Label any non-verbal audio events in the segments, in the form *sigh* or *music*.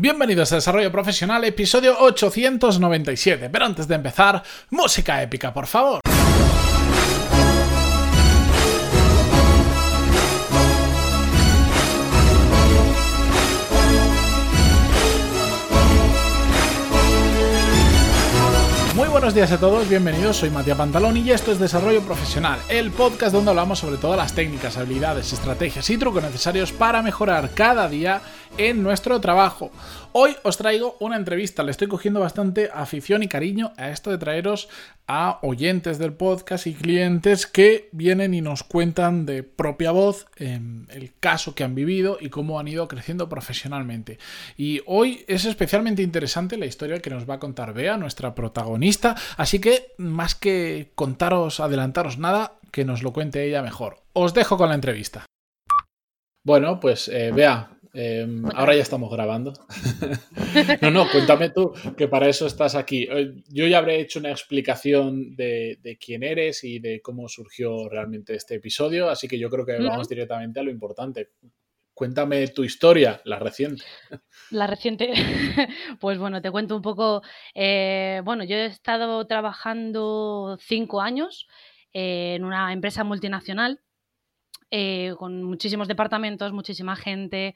Bienvenidos a Desarrollo Profesional, episodio 897. Pero antes de empezar, música épica, por favor. Buenos días a todos, bienvenidos, soy Matías Pantaloni y esto es Desarrollo Profesional, el podcast donde hablamos sobre todas las técnicas, habilidades, estrategias y trucos necesarios para mejorar cada día en nuestro trabajo. Hoy os traigo una entrevista, le estoy cogiendo bastante afición y cariño a esto de traeros a oyentes del podcast y clientes que vienen y nos cuentan de propia voz em, el caso que han vivido y cómo han ido creciendo profesionalmente. Y hoy es especialmente interesante la historia que nos va a contar Bea, nuestra protagonista, así que más que contaros, adelantaros nada, que nos lo cuente ella mejor. Os dejo con la entrevista. Bueno, pues eh, Bea, Em, ahora ya estamos grabando. *laughs* no, no, cuéntame tú, que para eso estás aquí. Eh, yo ya habré hecho una explicación de, quién eres y de cómo surgió realmente este episodio, así que yo creo que vamos directamente a lo importante. Cuéntame tu historia, la reciente. La reciente, *laughs* pues bueno, te cuento un poco. Eh, bueno, yo he estado trabajando cinco años eh, en una empresa multinacional eh, con muchísimos departamentos, muchísima gente.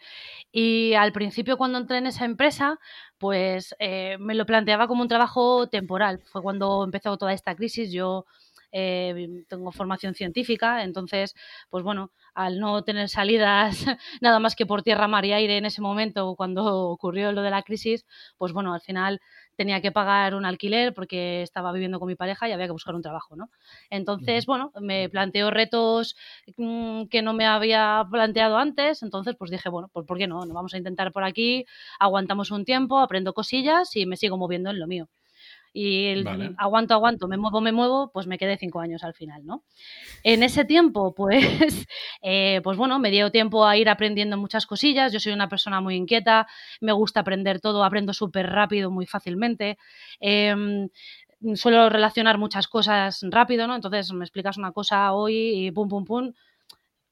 Y al principio cuando entré en esa empresa, pues eh, me lo planteaba como un trabajo temporal. Fue cuando empezó toda esta crisis. Yo eh, tengo formación científica, entonces, pues bueno, al no tener salidas *laughs* nada más que por tierra, mar y aire en ese momento, cuando ocurrió lo de la crisis, pues bueno, al final tenía que pagar un alquiler porque estaba viviendo con mi pareja y había que buscar un trabajo, ¿no? Entonces, bueno, me planteo retos mm, que no me había planteado antes, entonces pues dije, bueno, pues ¿por qué no? Nos vamos a intentar por aquí, aguantamos un tiempo, aprendo cosillas y me sigo moviendo en lo mío y el aguanto, aguanto, me muevo, me muevo, pues me quedé cinco años al final, ¿no? En ese tiempo, pues, *laughs* eh, pues bueno, me dio tiempo a ir aprendiendo muchas cosillas. Yo soy una persona muy inquieta, me gusta aprender todo, aprendo súper rápido, muy fácilmente. Em, suelo relacionar muchas cosas rápido, ¿no? Entonces me explicas una cosa hoy y pum, pum, pum.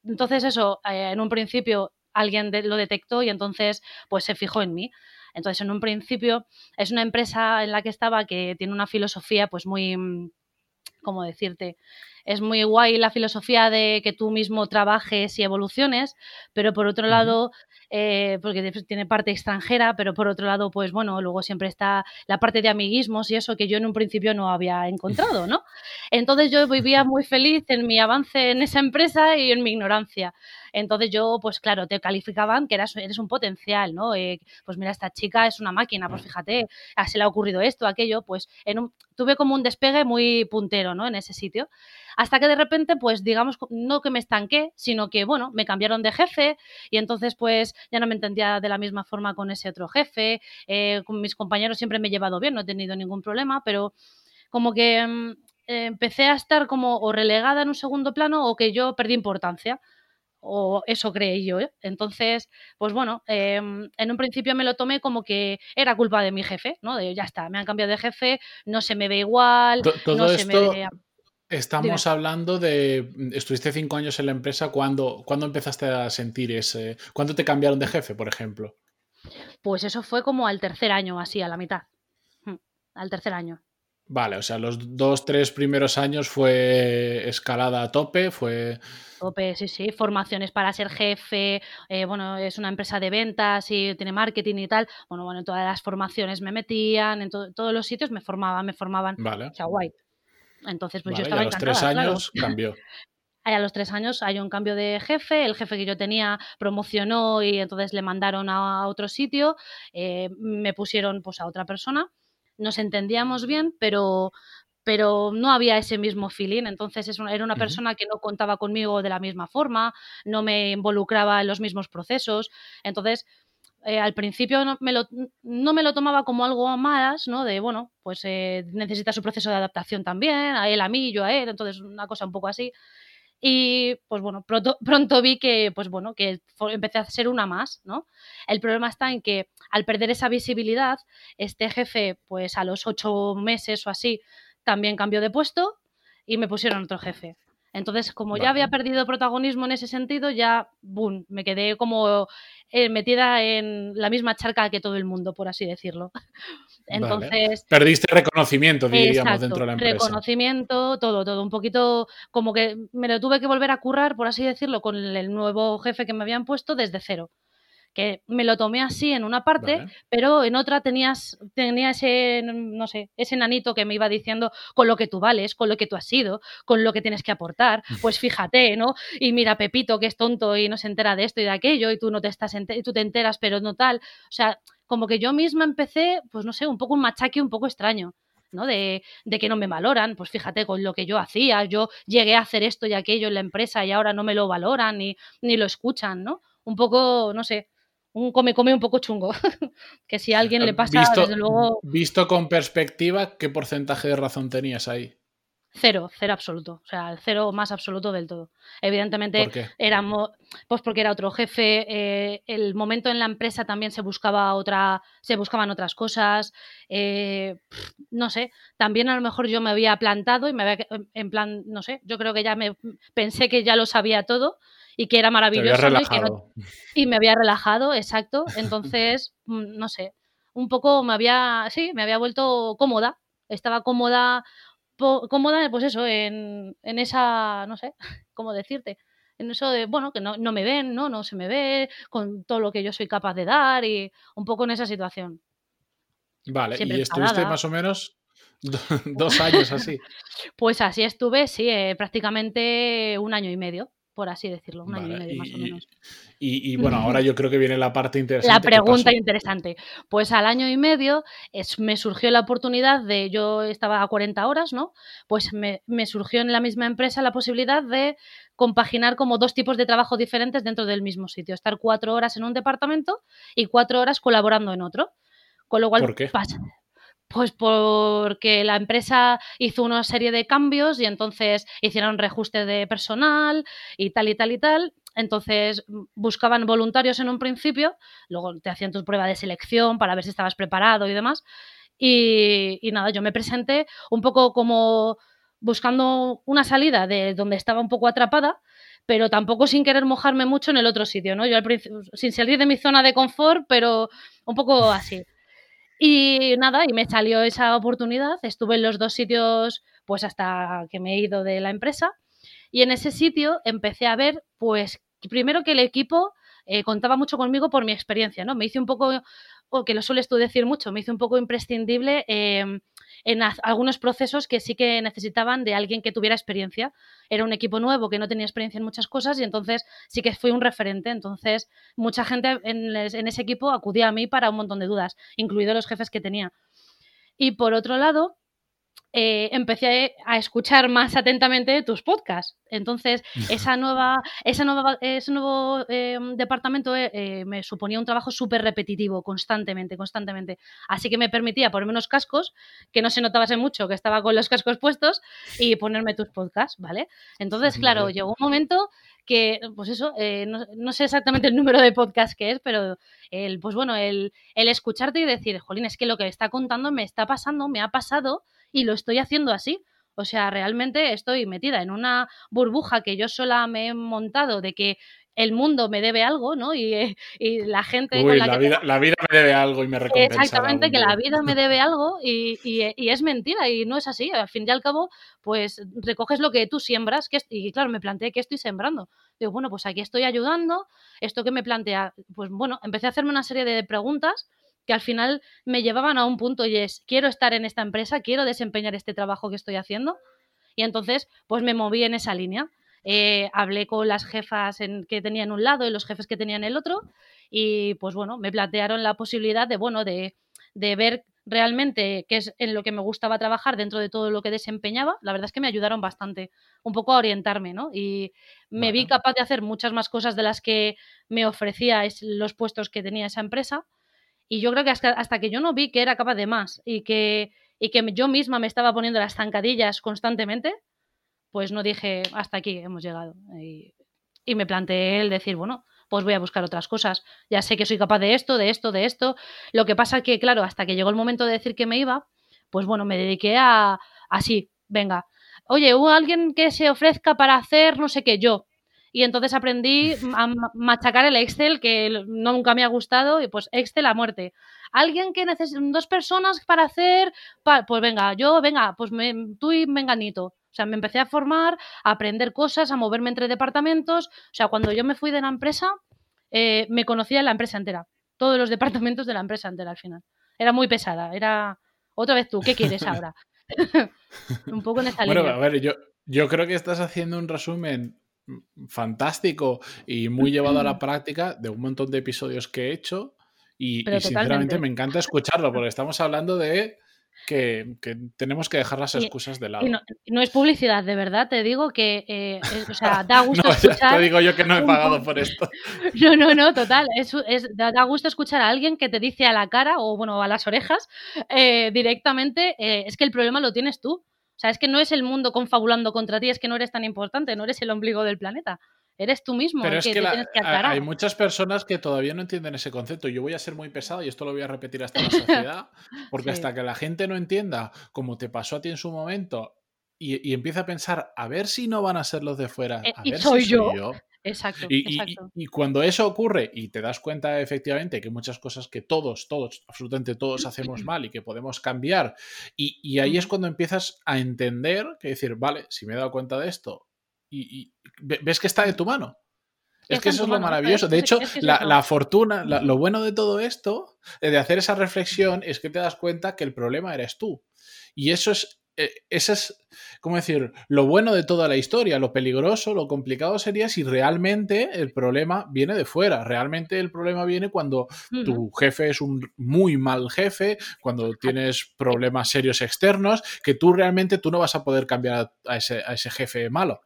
Entonces eso, eh, en un principio alguien lo detectó y entonces pues se fijó en mí. Entonces, en un principio, es una empresa en la que estaba que tiene una filosofía pues muy, mm, ¿cómo decirte? Es muy guay la filosofía de que tú mismo trabajes y evoluciones, pero por otro lado, eh, porque tiene parte extranjera, pero por otro lado, pues bueno, luego siempre está la parte de amiguismos y eso que yo en un principio no había encontrado, ¿no? *laughs* Entonces yo vivía muy feliz en mi avance en esa empresa y en mi ignorancia. Entonces yo, pues claro, te calificaban que eras, eres un potencial, ¿no? Eh, pues mira, esta chica es una máquina, pues fíjate, ah, se le ha ocurrido esto, aquello, pues en un, tuve como un despegue muy puntero, ¿no? En ese sitio. Hasta que de repente, pues digamos, no que me estanqué, sino que, bueno, me cambiaron de jefe y entonces pues ya no me entendía de la misma forma con ese otro jefe, eh, con mis compañeros siempre me he llevado bien, no he tenido ningún problema, pero como que mm, empecé a estar como o relegada en un segundo plano o que yo perdí importancia o eso creí yo. ¿eh? Entonces, pues bueno, em, en un principio me lo tomé como que era culpa de mi jefe, ¿no? De ya está, me han cambiado de jefe, no se me ve igual, no se me ve... Estamos hablando de. Estuviste cinco años en la empresa. ¿cuándo, ¿Cuándo empezaste a sentir ese.? ¿Cuándo te cambiaron de jefe, por ejemplo? Pues eso fue como al tercer año, así, a la mitad. Hmm, al tercer año. Vale, o sea, los dos, tres primeros años fue escalada a tope, fue... Tope, sí, sí, formaciones para ser jefe, eh, bueno, es una empresa de ventas y tiene marketing y tal, bueno, bueno, en todas las formaciones me metían, en todos los sitios me formaban, me formaban, vale. o sea, guay. Entonces, pues yo estaba y a los tres años cambió. *laughs* A los tres años hay un cambio de jefe, el jefe que yo tenía promocionó y entonces le mandaron a otro sitio, eh, me pusieron pues a otra persona nos entendíamos bien, pero, pero no había ese mismo feeling. Entonces era una persona que no contaba conmigo de la misma forma, no me involucraba en los mismos procesos. Entonces, eh, al principio no me, lo, no me, lo, tomaba como algo más, ¿no? De, bueno, pues eh, necesita su proceso de adaptación también, a él a mí, yo a él, entonces una cosa un poco así. Y pues bueno, pronto, pronto vi que, pues bueno, que empecé a ser una más, ¿no? El problema está en que al perder esa visibilidad, este jefe, pues a los ocho meses o así, también cambió de puesto y me pusieron otro jefe. Entonces, como ya había perdido protagonismo en ese sentido, ya, boom, me quedé como eh, metida en la misma charca que todo el mundo, por así decirlo. *laughs* Entonces. Perdiste reconocimiento, diríamos, dentro de la empresa. Reconocimiento, todo, todo. Un poquito como que me lo tuve que volver a currar, por así decirlo, con el nuevo jefe que me habían puesto desde cero que me lo tomé así en una parte, pero en otra tenías, tenía ese, no sé, ese nanito que me iba diciendo con lo que tú vales, con lo que tú has sido, con lo que tienes que aportar, *laughs* pues fíjate, ¿no? Y mira Pepito que es tonto y no se entera de esto y de aquello y tú no te estás, tú te enteras pero no tal, o sea, como que yo misma empecé, pues no sé, un poco un machaque un poco extraño. ¿no? De, de, que no me valoran, pues fíjate con lo que yo hacía, yo llegué a hacer esto y aquello en la empresa y ahora no me lo valoran ni, ni lo escuchan, ¿no? Un poco, no sé, un come-come un poco chungo. *laughs* que si a alguien le pasa, desde luego. Visto con perspectiva, ¿qué porcentaje de razón tenías ahí? Cero, cero absoluto. O sea, el cero más absoluto del todo. Evidentemente, éramos. Pues porque era otro jefe. Eh, el momento en la empresa también se buscaba otra. Se buscaban otras cosas. Eh, no sé. También a lo mejor yo me había plantado y me había. En plan, no sé. Yo creo que ya me pensé que ya lo sabía todo y que era maravilloso. Y, me había relajado, exacto. Entonces, *laughs* mm, no sé, un poco me había, sí, me había vuelto cómoda. Estaba cómoda, cómoda, pues eso, en, en esa, no sé, *laughs* ¿cómo decirte? en eso de, bueno, que no, no, me ven, ¿no? No se me ve, con todo lo que yo soy capaz de dar y un poco en esa situación. Vale, y estuviste más o menos *laughs* dos años así. pues así estuve, sí, eh, prácticamente un año y medio por así decirlo, un año y medio más o menos. Y, bueno, ahora yo creo que viene la parte interesante. La pregunta interesante. Pues al año y medio es, me surgió la oportunidad de, yo estaba a 40 horas, ¿no? Pues me, me, surgió en la misma empresa la posibilidad de compaginar como dos tipos de trabajo diferentes dentro del mismo sitio. Estar cuatro horas en un departamento y cuatro horas colaborando en otro. Con lo cual, ¿Por qué? Pasa, pues porque la empresa hizo una serie de cambios y entonces hicieron reajustes de personal y tal y tal y tal. Entonces buscaban voluntarios en un principio, luego te hacían tu prueba de selección para ver si estabas preparado y demás. Y, y nada, yo me presenté un poco como buscando una salida de donde estaba un poco atrapada, pero tampoco sin querer mojarme mucho en el otro sitio, ¿no? Yo al principio, sin salir de mi zona de confort, pero un poco así. Y nada, y me salió esa oportunidad. Estuve en los dos sitios, pues hasta que me he ido de la empresa. Y en ese sitio empecé a ver, pues, primero que el equipo eh, contaba mucho conmigo por mi experiencia, ¿no? Me hice un poco, o que lo sueles tú decir mucho, me hice un poco imprescindible em, en algunos procesos que sí que necesitaban de alguien que tuviera experiencia. Era un equipo nuevo que no tenía experiencia en muchas cosas y entonces sí que fui un referente. Entonces, mucha gente en, ese equipo acudía a mí para un montón de dudas, incluidos los jefes que tenía. Y por otro lado, eh, empecé a escuchar más atentamente tus podcasts. Entonces, *laughs* esa nueva, esa nueva, ese nuevo em, departamento eh, me suponía un trabajo súper repetitivo, constantemente, constantemente. Así que me permitía ponerme unos cascos, que no se notaba mucho que estaba con los cascos puestos, y ponerme tus podcasts, ¿vale? Entonces, claro, llegó un momento que, pues eso, eh, no, sé exactamente el número de podcast que es, pero el, pues bueno, el, el escucharte y decir, jolín, es que lo que está contando me está pasando, me ha pasado y lo estoy haciendo así. O sea, realmente estoy metida en una burbuja que yo sola me he montado de que el mundo me debe algo, ¿no? Y, eh, la gente... Uy, la, vida, la, vida, me debe algo y me recompensa. Exactamente, que la vida me debe algo y, y, es mentira y no es así. Al fin y al cabo, pues recoges lo que tú siembras que, y claro, me planteé que estoy sembrando. Digo, bueno, pues aquí estoy ayudando. Esto que me plantea, pues bueno, empecé a hacerme una serie de preguntas que al final me llevaban a un punto y es, quiero estar en esta empresa, quiero desempeñar este trabajo que estoy haciendo. Y entonces, pues me moví en esa línea. Eh, hablé con las jefas en, que tenían un lado y los jefes que tenían el otro y pues bueno, me plantearon la posibilidad de, bueno, de, de ver realmente qué es en lo que me gustaba trabajar dentro de todo lo que desempeñaba, la verdad es que me ayudaron bastante, un poco a orientarme, ¿no? Y me vi capaz de hacer muchas más cosas de las que me ofrecía los puestos que tenía esa empresa y yo creo que hasta, que yo no vi que era capaz de más y que, y que yo misma me estaba poniendo las zancadillas constantemente, pues no dije, hasta aquí hemos llegado. Y, me planteé el decir, bueno, pues voy a buscar otras cosas. Ya sé que soy capaz de esto, de esto, de esto. Lo que pasa que, claro, hasta que llegó el momento de decir que me iba, pues bueno, me dediqué a así, venga, oye, hubo alguien que se ofrezca para hacer no sé qué, yo. Y entonces aprendí *laughs* a machacar el Excel, que nunca me ha gustado, y pues Excel a muerte. Alguien que necesita dos personas para hacer, pues venga, yo, venga, pues tú y Menganito. O sea, me empecé a formar, a aprender cosas, a moverme entre departamentos. O sea, cuando yo me fui de la empresa, eh, me conocía la empresa entera. Todos los departamentos de la empresa entera al final. Era muy pesada. Era, otra vez tú, ¿qué quieres ahora? *laughs* *laughs* un poco en esta bueno, a ver, yo, yo creo que estás haciendo un resumen fantástico y muy llevado a la práctica de un montón de episodios que he hecho y, sinceramente me encanta escucharlo porque *laughs* estamos hablando de que, tenemos que dejar las excusas de lado. no, es publicidad, de verdad, te digo que, eh, o sea, da *laughs* gusto escuchar... Te digo yo que no he pagado por esto. *laughs* No, no, no, total, es, da gusto escuchar a alguien que te dice a la cara o, bueno, a las orejas eh, directamente, eh, es que el problema lo tienes tú. O sea, es que no es el mundo confabulando contra ti, es que no eres tan importante, no eres el ombligo del planeta. Eres tú mismo. Pero es que, hay muchas personas que todavía no entienden ese concepto. Yo voy a ser muy pesado y esto lo voy a repetir hasta la sociedad, *laughs* porque hasta que la gente no entienda, como te pasó a ti en su momento, y, empieza a pensar, a ver si no van a ser los de fuera, eh, a y ver soy, si yo. soy yo. Exacto y, y, cuando eso ocurre y te das cuenta efectivamente que muchas cosas que todos, todos, absolutamente todos hacemos *clears throat* mal y que podemos cambiar, y, ahí es cuando empiezas a entender que decir, vale, si me he dado cuenta de esto y, ves que está de tu mano. Es que eso es lo maravilloso. De hecho, la, fortuna, lo bueno de todo esto, de hacer esa reflexión, es que te das cuenta que el problema eres tú. Y eso es eh, ese es, ¿cómo decir? Lo bueno de toda la historia, lo peligroso, lo complicado sería si realmente el problema viene de fuera. Realmente el problema viene cuando tu jefe es un muy mal jefe, cuando tienes problemas serios externos, que tú realmente tú no vas a poder cambiar a ese, a ese jefe malo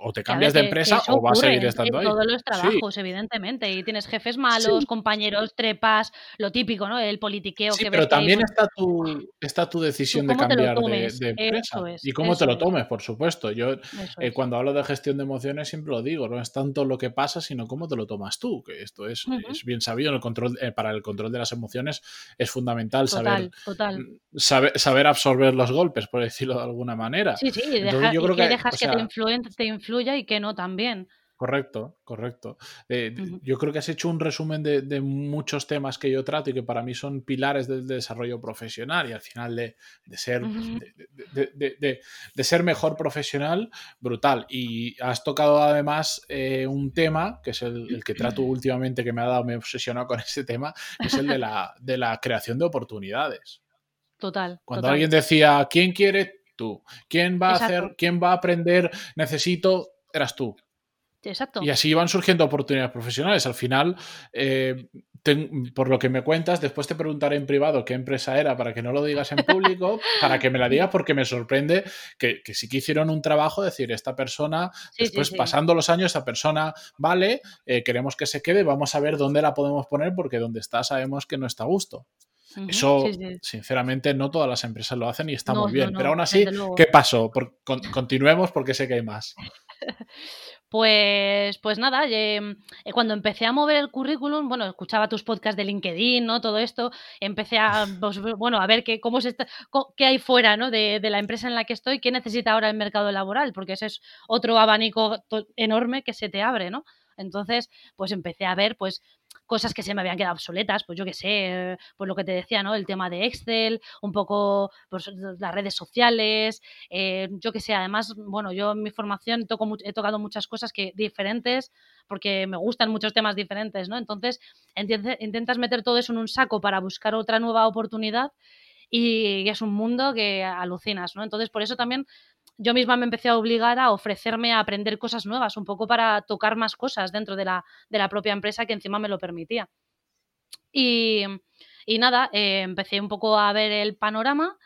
o te cambias de empresa o vas a seguir estando en ahí. todos los trabajos, evidentemente. Y tienes jefes malos, compañeros, trepas, lo típico, ¿no? El politiqueo sí, que pero también está tu, está tu decisión de cambiar de, empresa. y cómo te lo tomes, por supuesto. Yo eh, cuando hablo de gestión de emociones siempre lo digo, no es tanto lo que pasa, sino cómo te lo tomas tú, que esto es, es bien sabido. El control, eh, para el control de las emociones es fundamental saber, mm, saber, saber absorber los golpes, por decirlo de alguna manera. Sí, sí, yo creo que, dejas que te, y que no también. Correcto, correcto. Eh, yo creo que has hecho un resumen de, muchos temas que yo trato y que para mí son pilares del desarrollo profesional y al final de, ser, de, ser mejor profesional, brutal. Y has tocado además eh, un tema, que es el, que trato *clears throat* últimamente, que me ha dado, me he obsesionado con ese tema, que es el de la, de la creación de oportunidades. Total. Cuando alguien decía, ¿quién quiere tú. ¿Quién va a hacer, quién va a aprender? Necesito, eras tú. Exacto. Y así van surgiendo oportunidades profesionales. Al final, eh, por lo que me cuentas, después te preguntaré en privado qué empresa era para que no lo digas en público, *laughs* para que me la digas, porque me sorprende que, sí que hicieron un trabajo, decir, esta persona, después pasando los años, esta persona, vale, eh, queremos que se quede, vamos a ver dónde la podemos poner, porque donde está sabemos que no está a gusto. Eso, sinceramente, no todas las empresas lo hacen y está muy bien. Pero aún así, ¿qué pasó? continuemos porque sé que hay más. *laughs* Pues, pues nada, eh, cuando empecé a mover el currículum, bueno, escuchaba tus podcasts de LinkedIn, ¿no? Todo esto, empecé a, *laughs* pues, bueno, a ver qué, cómo se está, qué hay fuera, ¿no? De, de, la empresa en la que estoy, qué necesita ahora el mercado laboral, porque ese es otro abanico enorme que se te abre, ¿no? Entonces, pues empecé a ver, pues, cosas que se me habían quedado obsoletas, pues yo qué sé, pues lo que te decía, ¿no? El tema de Excel, un poco pues, las redes sociales, eh, yo qué sé, además, bueno, yo en mi formación toco, he tocado muchas cosas que diferentes porque me gustan muchos temas diferentes, ¿no? Entonces, intentas meter todo eso en un saco para buscar otra nueva oportunidad y es un mundo que alucinas, ¿no? Entonces, por eso también yo misma me empecé a obligar a ofrecerme a aprender cosas nuevas, un poco para tocar más cosas dentro de la, de la propia empresa que encima me lo permitía. Y, y nada, eh, empecé un poco a ver el panorama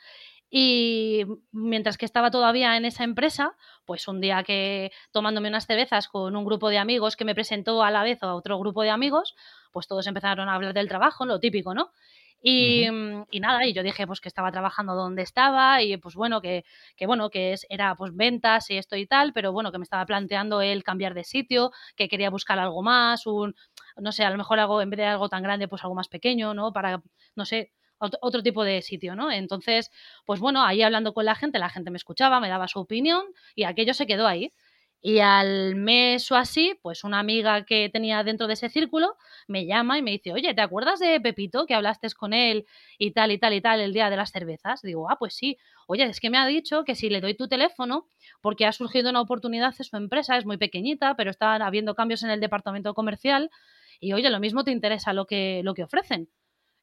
y mientras que estaba todavía en esa empresa, pues un día que tomándome unas cervezas con un grupo de amigos que me presentó a la vez a otro grupo de amigos, pues todos empezaron a hablar del trabajo, lo típico, ¿no? Mm, y, nada, y yo dije pues que estaba trabajando donde estaba y pues bueno, que, que bueno, que es, era pues ventas y esto y tal, pero bueno, que me estaba planteando el cambiar de sitio, que quería buscar algo más, un, no sé, a lo mejor algo, en vez de algo tan grande, pues algo más pequeño, ¿no? Para, no sé, otro tipo de sitio, ¿no? Entonces, pues bueno, ahí hablando con la gente, la gente me escuchaba, me daba su opinión y aquello se quedó ahí. Y al mes o así, pues una amiga que tenía dentro de ese círculo me llama y me dice, oye, ¿te acuerdas de Pepito que hablaste con él y tal y tal y tal el día de las cervezas? Digo, ah, pues sí. Oye, es que me ha dicho que si le doy tu teléfono, porque ha surgido una oportunidad en su empresa, es muy pequeñita, pero está habiendo cambios en el departamento comercial y oye, lo mismo te interesa lo que, lo que ofrecen.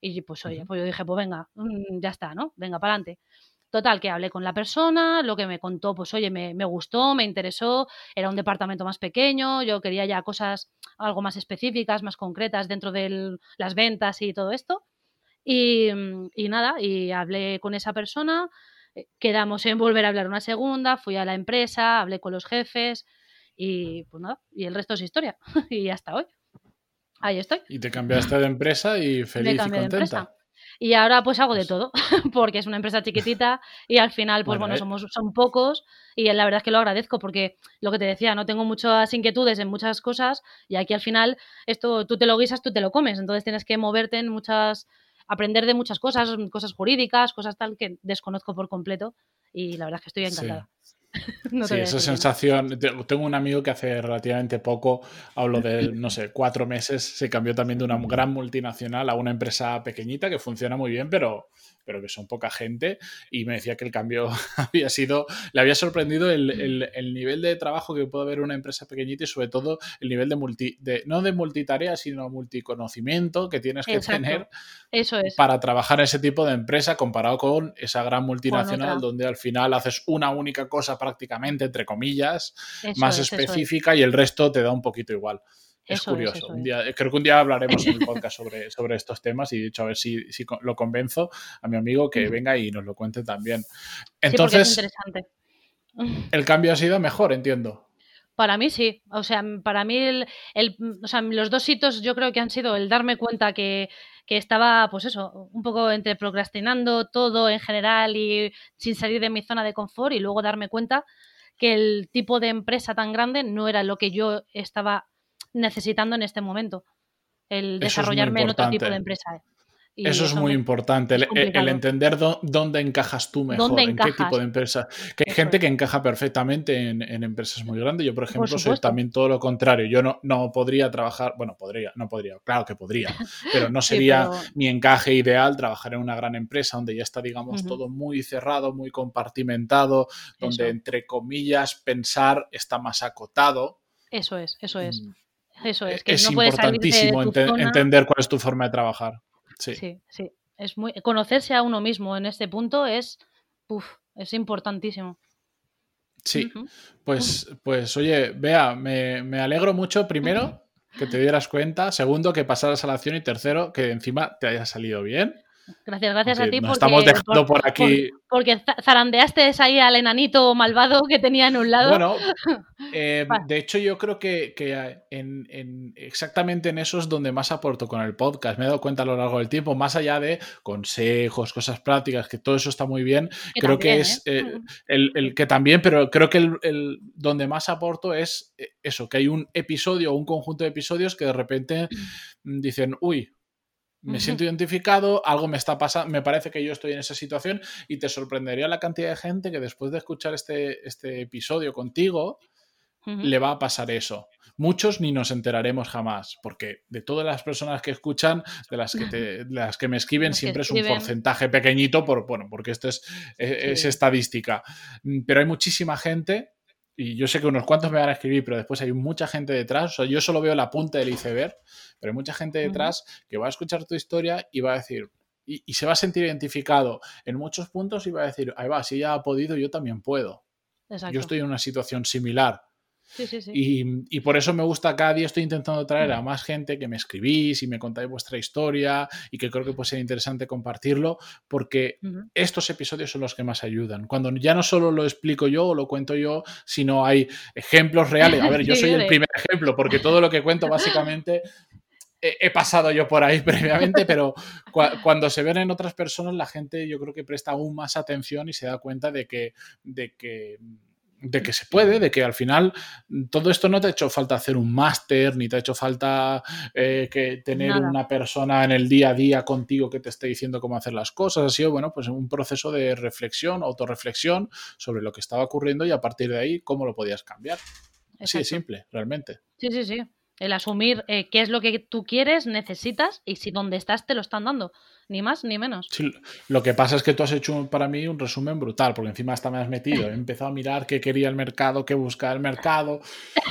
Y pues oye, pues yo dije, pues venga, mm, ya está, ¿no? Venga, para adelante. Total, que hablé con la persona, lo que me contó, pues oye, me, gustó, me interesó, era un departamento más pequeño, yo quería ya cosas algo más específicas, más concretas dentro de las ventas y todo esto. Y, y, nada, y hablé con esa persona, eh, quedamos en volver a hablar una segunda, fui a la empresa, hablé con los jefes y pues nada, y el resto es historia. *laughs* y hasta hoy. Ahí estoy. Y te cambiaste de empresa y feliz y contenta. Y ahora pues hago de todo, *laughs* porque es una empresa chiquitita *laughs* y al final, pues bueno, eh. somos, son pocos y la verdad es que lo agradezco porque lo que te decía, no tengo muchas inquietudes en muchas cosas y aquí al final esto tú te lo guisas, tú te lo comes, entonces tienes que moverte en muchas, aprender de muchas cosas, cosas jurídicas, cosas tal que desconozco por completo y la verdad es que estoy encantada. sí, *laughs* esa sensación. Tengo un amigo que hace relativamente poco, hablo de, no sé, cuatro meses, se cambió también de una gran multinacional a una empresa pequeñita que funciona muy bien, pero, pero que son poca gente. Y me decía que el cambio *laughs* había sido, le había sorprendido el, nivel de trabajo que puede haber una empresa pequeñita y sobre todo el nivel de multi, de, no de multitarea, sino multiconocimiento que tienes que tener Eso es. para trabajar en ese tipo de empresa comparado con esa gran multinacional donde al final haces una única cosa prácticamente, entre comillas, más específica y el resto te da un poquito igual. Es curioso. un día, creo que un día hablaremos en el podcast sobre, *laughs* sobre estos temas y de hecho a ver si, si lo convenzo a mi amigo que venga y nos lo cuente también. Entonces, *laughs* el cambio ha sido mejor, entiendo. Para mí sí. O sea, para mí el, o sea, los dos hitos yo creo que han sido el darme cuenta que, que estaba, pues eso, un poco entre procrastinando todo en general y sin salir de mi zona de confort y luego darme cuenta que el tipo de empresa tan grande no era lo que yo estaba necesitando en este momento. El desarrollarme en otro tipo de empresa. ¿eh? eso es muy importante, el, entender dónde encajas tú mejor, en qué tipo de empresa. Que hay gente que encaja perfectamente en, empresas muy grandes. Yo, por ejemplo, soy también todo lo contrario. Yo no, no podría trabajar, bueno, podría, no podría, claro que podría, pero no *laughs* sería mi encaje ideal trabajar en una gran empresa donde ya está, digamos, todo muy cerrado, muy compartimentado, donde, entre comillas, pensar está más acotado. Eso es, eso es. Mm. Eso es, que es importantísimo entender cuál es tu forma de trabajar. Sí. sí, Es muy, conocerse a uno mismo en este punto es, es importantísimo. Sí, pues, pues oye, vea, me, me alegro mucho primero que te dieras cuenta, segundo que pasaras a la acción y tercero que encima te haya salido bien. Gracias, gracias a ti. Porque, estamos dejando por, aquí. porque zarandeaste ahí al enanito malvado que tenía en un lado. Bueno, *laughs* eh, de hecho, yo creo que, en, exactamente en eso es donde más aporto con el podcast. Me he dado cuenta a lo largo del tiempo, más allá de consejos, cosas prácticas, que todo eso está muy bien. creo que es ¿eh? Eh, el, que también, pero creo que el, donde más aporto es eso, que hay un episodio o un conjunto de episodios que de repente mm. dicen, uy, me siento identificado, algo me está pasando, me parece que yo estoy en esa situación y te sorprendería la cantidad de gente que después de escuchar este, este episodio contigo le va a pasar eso. Muchos ni nos enteraremos jamás, porque de todas las personas que escuchan, de las que, te, las que me escriben, siempre es un porcentaje pequeñito, por, bueno, porque esto es, e, es estadística. Pero hay muchísima gente y yo sé que unos cuantos me van a escribir, pero después hay mucha gente detrás. O sea, yo solo veo la punta del iceberg, pero hay mucha gente detrás que va a escuchar tu historia y va a decir, y, se va a sentir identificado en muchos puntos y va a decir, ahí va, si ella ha podido, yo también puedo. Yo estoy en una situación similar. Y, por eso me gusta cada día estoy intentando traer a más gente que me escribís y me contáis vuestra historia y que creo que puede ser interesante compartirlo porque estos episodios son los que más ayudan. Cuando ya no solo lo explico yo o lo cuento yo, sino hay ejemplos reales. A ver, *laughs* yo soy el primer ejemplo porque todo lo que cuento básicamente he, pasado yo por ahí *laughs* previamente, pero cuando se ven en otras personas la gente yo creo que presta aún más atención y se da cuenta de que, de que de que se puede, de que al final todo esto no te ha hecho falta hacer un máster, ni te ha hecho falta eh, que tener una persona en el día a día contigo que te esté diciendo cómo hacer las cosas. Ha sido, bueno, pues un proceso de reflexión, autorreflexión sobre lo que estaba ocurriendo y a partir de ahí cómo lo podías cambiar. Así de simple, realmente. Sí, sí, sí. El asumir eh, qué es lo que tú quieres, necesitas y si donde estás te lo están dando ni más ni menos. lo que pasa es que tú has hecho para mí un resumen brutal, porque encima hasta me has metido. He empezado a mirar qué quería el mercado, qué buscaba el mercado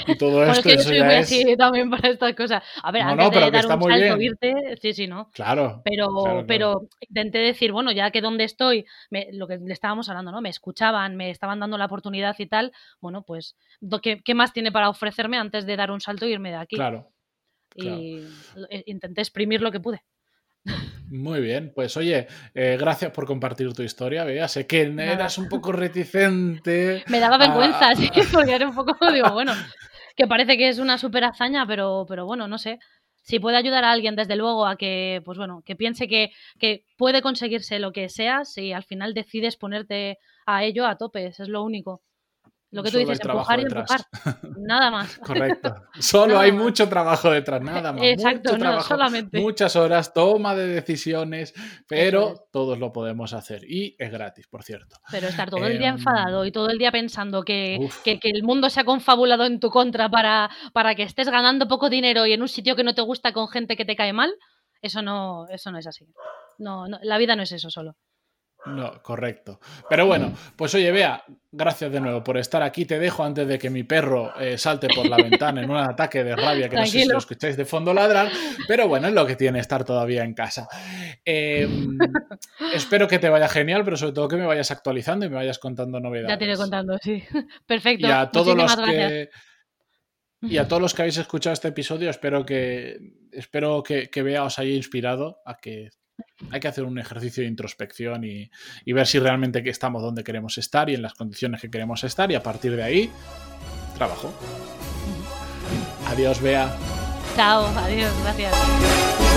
y todo *laughs* esto. Es que yo soy muy así también para estas cosas. A ver, antes de dar un salto, irte, sí, sí, no. Claro. Pero, pero intenté decir, bueno, ya que donde estoy, lo que le estábamos hablando, ¿no? Me escuchaban, me estaban dando la oportunidad y tal, bueno, pues, ¿qué, qué más tiene para ofrecerme antes de dar un salto e irme de aquí? Claro. Y eh, intenté exprimir lo que pude. Muy bien, pues oye, eh, gracias por compartir tu historia, Bea. Sé que eras un poco reticente. *laughs* Me daba vergüenza, *laughs* sí, porque era un poco, *laughs* digo, bueno, que parece que es una super hazaña, pero, pero bueno, no sé. Si puede ayudar a alguien, desde luego, a que, pues bueno, que piense que, que puede conseguirse lo que sea, si al final decides ponerte a ello a tope, eso es lo único. Lo que tú dices, empujar y empujar. Nada más. *laughs* Correcto. *laughs* Solo hay mucho trabajo detrás, nada *laughs* más. Exacto, no, solamente. Muchas horas, toma de decisiones, pero todos lo podemos hacer. Y es gratis, por cierto. Pero estar todo el día em, enfadado y todo el día pensando que, que, el mundo se ha confabulado en tu contra para, para que estés ganando poco dinero y en un sitio que no te gusta con gente que te cae mal, eso no, eso no es así. No, no, la vida no es eso solo. No, correcto. Pero bueno, pues oye, vea, gracias de nuevo por estar aquí. Te dejo antes de que mi perro eh, salte por la ventana en un ataque de rabia que no sé si lo escucháis de fondo ladrar, pero bueno, es lo que tiene estar todavía en casa. Em, *laughs* espero que te vaya genial, pero sobre todo que me vayas actualizando y me vayas contando novedades. Ya te iré contando, sí. *laughs* Perfecto. Y a todos los que y a todos los que habéis escuchado este episodio, espero que espero que, que vea os haya inspirado a que hay que hacer un ejercicio de introspección y, ver si realmente estamos donde queremos estar y en las condiciones que queremos estar y a partir de ahí, trabajo. Adiós, Bea. Chao, adiós, gracias.